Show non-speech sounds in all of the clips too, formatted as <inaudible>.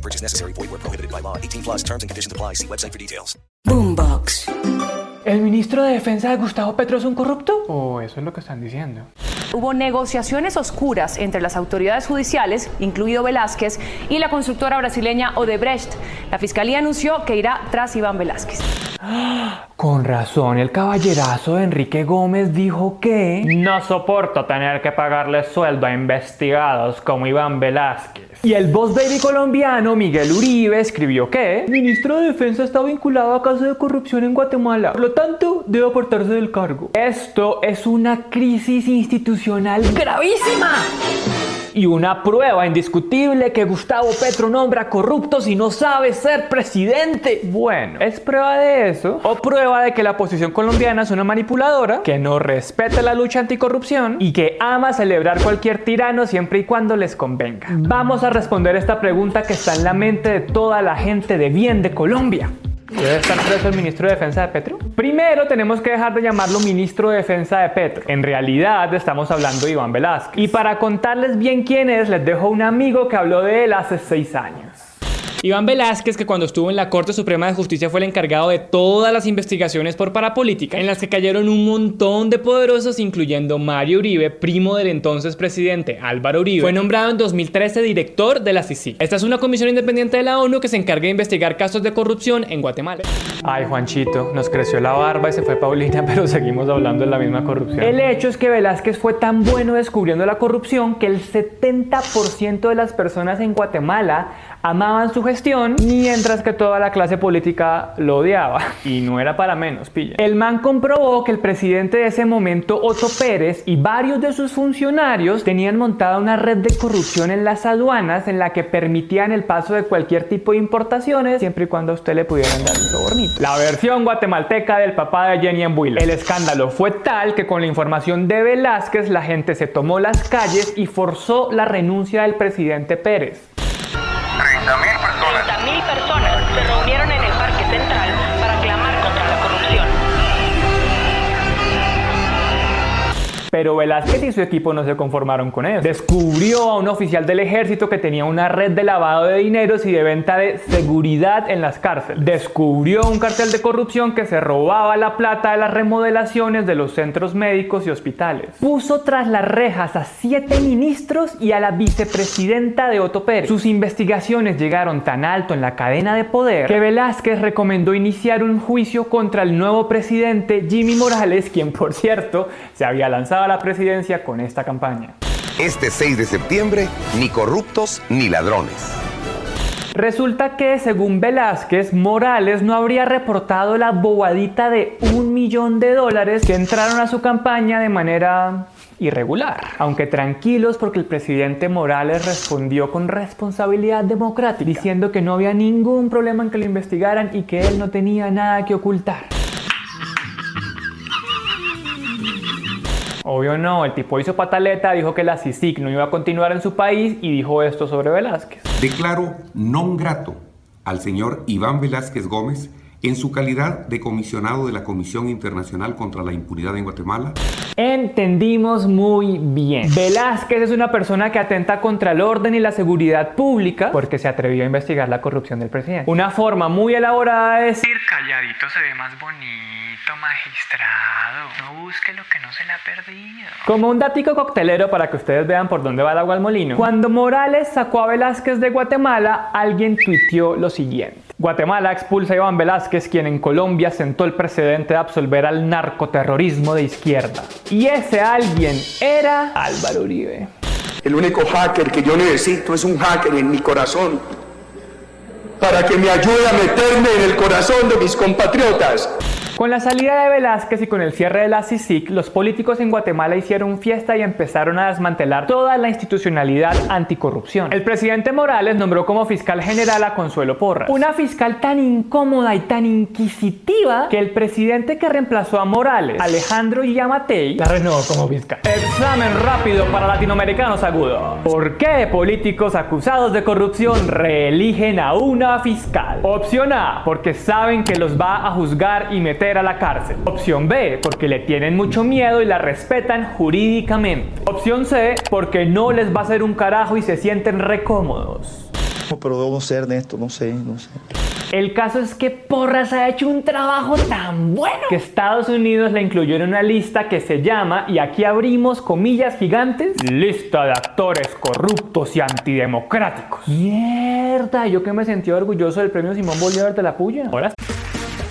No purchase necessary. Void where prohibited by law. 18 plus terms and conditions apply. See website for details. Boombox. ¿El ministro de Defensa de Gustavo Petro es un corrupto? ¿O eso es lo que están diciendo? Hubo negociaciones oscuras entre las autoridades judiciales, incluido Velázquez, y la constructora brasileña Odebrecht. La fiscalía anunció que irá tras Iván Velázquez. Con razón, el caballerazo de Enrique Gómez dijo que no soporto tener que pagarle sueldo a investigados como Iván Velázquez. Y el boss baby colombiano Miguel Uribe escribió que el ministro de Defensa está vinculado a casos de corrupción en Guatemala, por lo tanto debe apartarse del cargo. Esto es una crisis institucional gravísima. Y una prueba indiscutible que Gustavo Petro nombra corruptos y no sabe ser presidente. Bueno, ¿es prueba de eso? ¿O prueba de que la oposición colombiana es una manipuladora, que no respeta la lucha anticorrupción y que ama celebrar cualquier tirano siempre y cuando les convenga? Vamos a responder esta pregunta que está en la mente de toda la gente de bien de Colombia. ¿Debe estar preso el ministro de Defensa de Petro? Primero tenemos que dejar de llamarlo ministro de Defensa de Petro. En realidad estamos hablando de Iván Velázquez. Y para contarles bien quién es, les dejo un amigo que habló de él hace seis años. Iván Velázquez, que cuando estuvo en la Corte Suprema de Justicia fue el encargado de todas las investigaciones por parapolítica, en las que cayeron un montón de poderosos, incluyendo Mario Uribe, primo del entonces presidente Álvaro Uribe. Fue nombrado en 2013 director de la CICI. Esta es una comisión independiente de la ONU que se encarga de investigar casos de corrupción en Guatemala. Ay, Juanchito, nos creció la barba y se fue Paulina, <laughs> pero seguimos hablando de la misma corrupción. El hecho es que Velázquez fue tan bueno descubriendo la corrupción que el 70% de las personas en Guatemala amaban su gestión, mientras que toda la clase política lo odiaba. Y no era para menos, pilla. El man comprobó que el presidente de ese momento, Otto Pérez, y varios de sus funcionarios tenían montada una red de corrupción en las aduanas en la que permitían el paso de cualquier tipo de importaciones, siempre y cuando a usted le pudieran dar un sobornito. La versión guatemalteca del papá de Jenny Embuila. El escándalo fue tal que con la información de Velázquez la gente se tomó las calles y forzó la renuncia del presidente Pérez. Pero Velázquez y su equipo no se conformaron con eso. Descubrió a un oficial del ejército que tenía una red de lavado de dineros y de venta de seguridad en las cárceles. Descubrió un cartel de corrupción que se robaba la plata de las remodelaciones de los centros médicos y hospitales. Puso tras las rejas a siete ministros y a la vicepresidenta de Otto Pérez. Sus investigaciones llegaron tan alto en la cadena de poder que Velázquez recomendó iniciar un juicio contra el nuevo presidente Jimmy Morales, quien por cierto se había lanzado a la presidencia con esta campaña. Este 6 de septiembre, ni corruptos ni ladrones. Resulta que, según Velázquez, Morales no habría reportado la bobadita de un millón de dólares que entraron a su campaña de manera irregular. Aunque tranquilos porque el presidente Morales respondió con responsabilidad democrática, diciendo que no había ningún problema en que lo investigaran y que él no tenía nada que ocultar. Obvio no, el tipo hizo pataleta, dijo que la CICIC no iba a continuar en su país y dijo esto sobre Velázquez. Declaro non grato al señor Iván Velázquez Gómez en su calidad de comisionado de la Comisión Internacional contra la Impunidad en Guatemala. Entendimos muy bien. Velázquez es una persona que atenta contra el orden y la seguridad pública porque se atrevió a investigar la corrupción del presidente. Una forma muy elaborada de decir calladito se ve más bonito, magistrado. No busque lo que no se le ha perdido. Como un datico coctelero para que ustedes vean por dónde va el agua al molino. Cuando Morales sacó a Velázquez de Guatemala, alguien tuiteó lo siguiente. Guatemala expulsa a Iván Velázquez, quien en Colombia sentó el precedente de absolver al narcoterrorismo de izquierda. Y ese alguien era Álvaro Uribe. El único hacker que yo necesito es un hacker en mi corazón para que me ayude a meterme en el corazón de mis compatriotas. Con la salida de Velázquez y con el cierre de la CICIC, los políticos en Guatemala hicieron fiesta y empezaron a desmantelar toda la institucionalidad anticorrupción. El presidente Morales nombró como fiscal general a Consuelo Porras, una fiscal tan incómoda y tan inquisitiva que el presidente que reemplazó a Morales, Alejandro Yamatei, la renovó como fiscal. Examen rápido para latinoamericanos agudos. ¿Por qué políticos acusados de corrupción reeligen a una fiscal? Opción A, porque saben que los va a juzgar y meter a la cárcel. Opción B, porque le tienen mucho miedo y la respetan jurídicamente. Opción C, porque no les va a hacer un carajo y se sienten recómodos. Pero debo ser Ernesto, no sé, no sé. El caso es que Porras ha hecho un trabajo tan bueno que Estados Unidos la incluyó en una lista que se llama, y aquí abrimos comillas gigantes, lista de actores corruptos y antidemocráticos. Mierda, yo que me sentí orgulloso del premio Simón Bolívar de la Puya. Ahora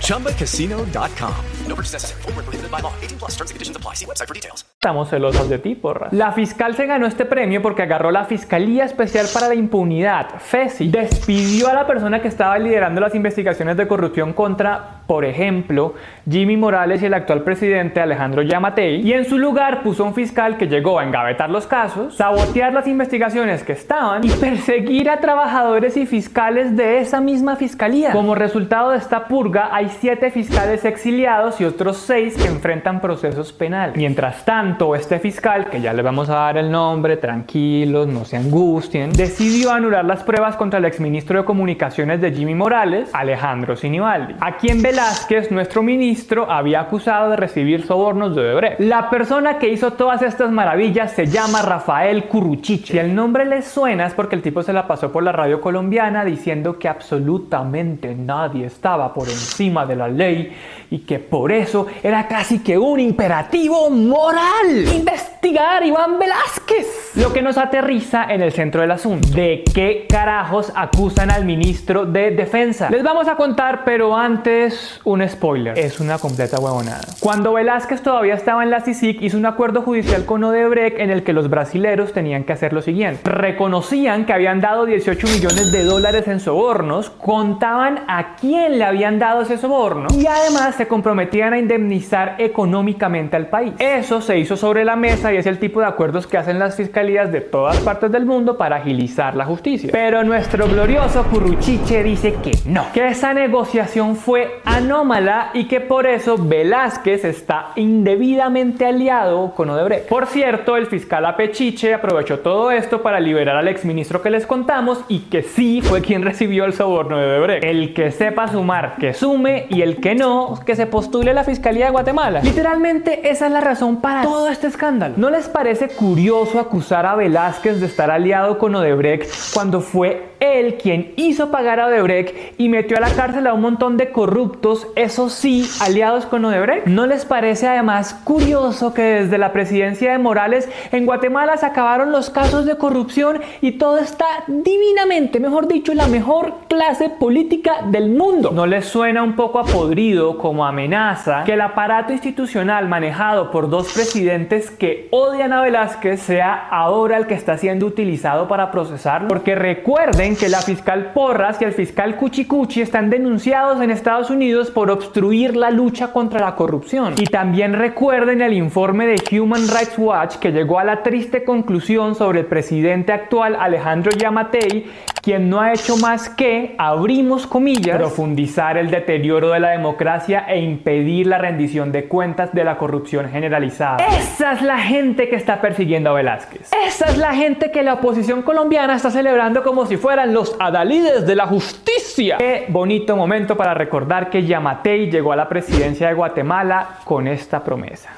ChumbaCasino.com. No purchase necessary. Full prohibited by law. 18 plus terms and conditions apply. See website for details. Estamos celosos de ti, porra. La fiscal se ganó este premio porque agarró la Fiscalía Especial para la Impunidad, FESI. Despidió a la persona que estaba liderando las investigaciones de corrupción contra, por ejemplo, Jimmy Morales y el actual presidente Alejandro Yamatei. Y en su lugar puso un fiscal que llegó a engavetar los casos, sabotear las investigaciones que estaban y perseguir a trabajadores y fiscales de esa misma fiscalía. Como resultado de esta purga, hay siete fiscales exiliados y otros seis que enfrentan procesos penales. Mientras tanto, este fiscal, que ya le vamos a dar el nombre, tranquilos, no se angustien, decidió anular las pruebas contra el exministro de Comunicaciones de Jimmy Morales, Alejandro Sinibaldi, a quien Velázquez, nuestro ministro, había acusado de recibir sobornos de Odebrecht. La persona que hizo todas estas maravillas se llama Rafael Curruchiche. Si el nombre le suena es porque el tipo se la pasó por la radio colombiana diciendo que absolutamente nadie estaba por encima de la ley y que por eso era casi que un imperativo moral. Investigar Iván Velázquez. Lo que nos aterriza en el centro del asunto. ¿De qué carajos acusan al ministro de Defensa? Les vamos a contar, pero antes un spoiler. Es una completa huevonada. Cuando Velázquez todavía estaba en la CICIC, hizo un acuerdo judicial con Odebrecht en el que los brasileros tenían que hacer lo siguiente. Reconocían que habían dado 18 millones de dólares en sobornos, contaban a quién le habían dado ese soborno y además se comprometían a indemnizar económicamente al país. Eso se hizo sobre la mesa y es el tipo de acuerdos que hacen las fiscalías de todas partes del mundo para agilizar la justicia. Pero nuestro glorioso Curruchiche dice que no, que esa negociación fue anómala y que por eso Velázquez está indebidamente aliado con Odebrecht. Por cierto, el fiscal Apechiche aprovechó todo esto para liberar al exministro que les contamos y que sí fue quien recibió el soborno de Odebrecht. El que sepa sumar, que sume y el que no, que se postule a la Fiscalía de Guatemala. Literalmente esa es la razón para todo este escándalo. ¿No les parece curioso acusar a Velázquez de estar aliado con Odebrecht cuando fue él quien hizo pagar a Odebrecht y metió a la cárcel a un montón de corruptos, eso sí, aliados con Odebrecht? ¿No les parece además curioso que desde la presidencia de Morales en Guatemala se acabaron los casos de corrupción y todo está divinamente, mejor dicho, la mejor clase política del mundo? ¿No les suena un poco a podrido como amenaza que el aparato institucional manejado por dos presidentes que odian a Velázquez sea ahora el que está siendo utilizado para procesarlo? Porque recuerden que la fiscal Porras y el fiscal Cuchicuchi están denunciados en Estados Unidos por obstruir la lucha contra la corrupción. Y también recuerden el informe de Human Rights Watch que llegó a la triste conclusión sobre el presidente actual Alejandro Yamatei, quien no ha hecho más que, abrimos comillas, profundizar el deterioro de la democracia e impedir la rendición de cuentas de la corrupción generalizada. Esa es la gente que está persiguiendo a Velázquez. Esa es la gente que la oposición colombiana está celebrando como si fueran los adalides de la justicia. Qué bonito momento para recordar que Yamatei llegó a la presidencia de Guatemala con esta promesa.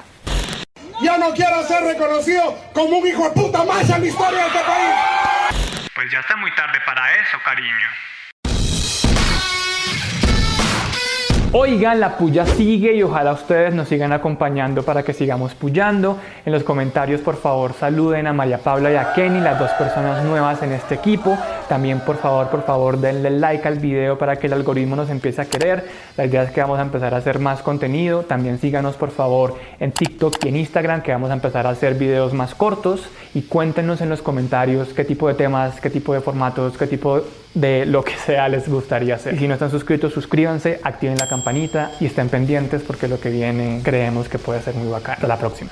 Yo no quiero ser reconocido como un hijo de puta más en la historia de este país. Pues ya está muy tarde para eso, cariño. Oigan, la puya sigue y ojalá ustedes nos sigan acompañando para que sigamos puyando. En los comentarios, por favor, saluden a María Paula y a Kenny, las dos personas nuevas en este equipo. También, por favor, por favor, denle like al video para que el algoritmo nos empiece a querer. La idea es que vamos a empezar a hacer más contenido. También síganos, por favor, en TikTok y en Instagram, que vamos a empezar a hacer videos más cortos. Y cuéntenos en los comentarios qué tipo de temas, qué tipo de formatos, qué tipo de lo que sea les gustaría hacer. Si no están suscritos, suscríbanse, activen la campanita y estén pendientes porque lo que viene creemos que puede ser muy bacán. Hasta la próxima.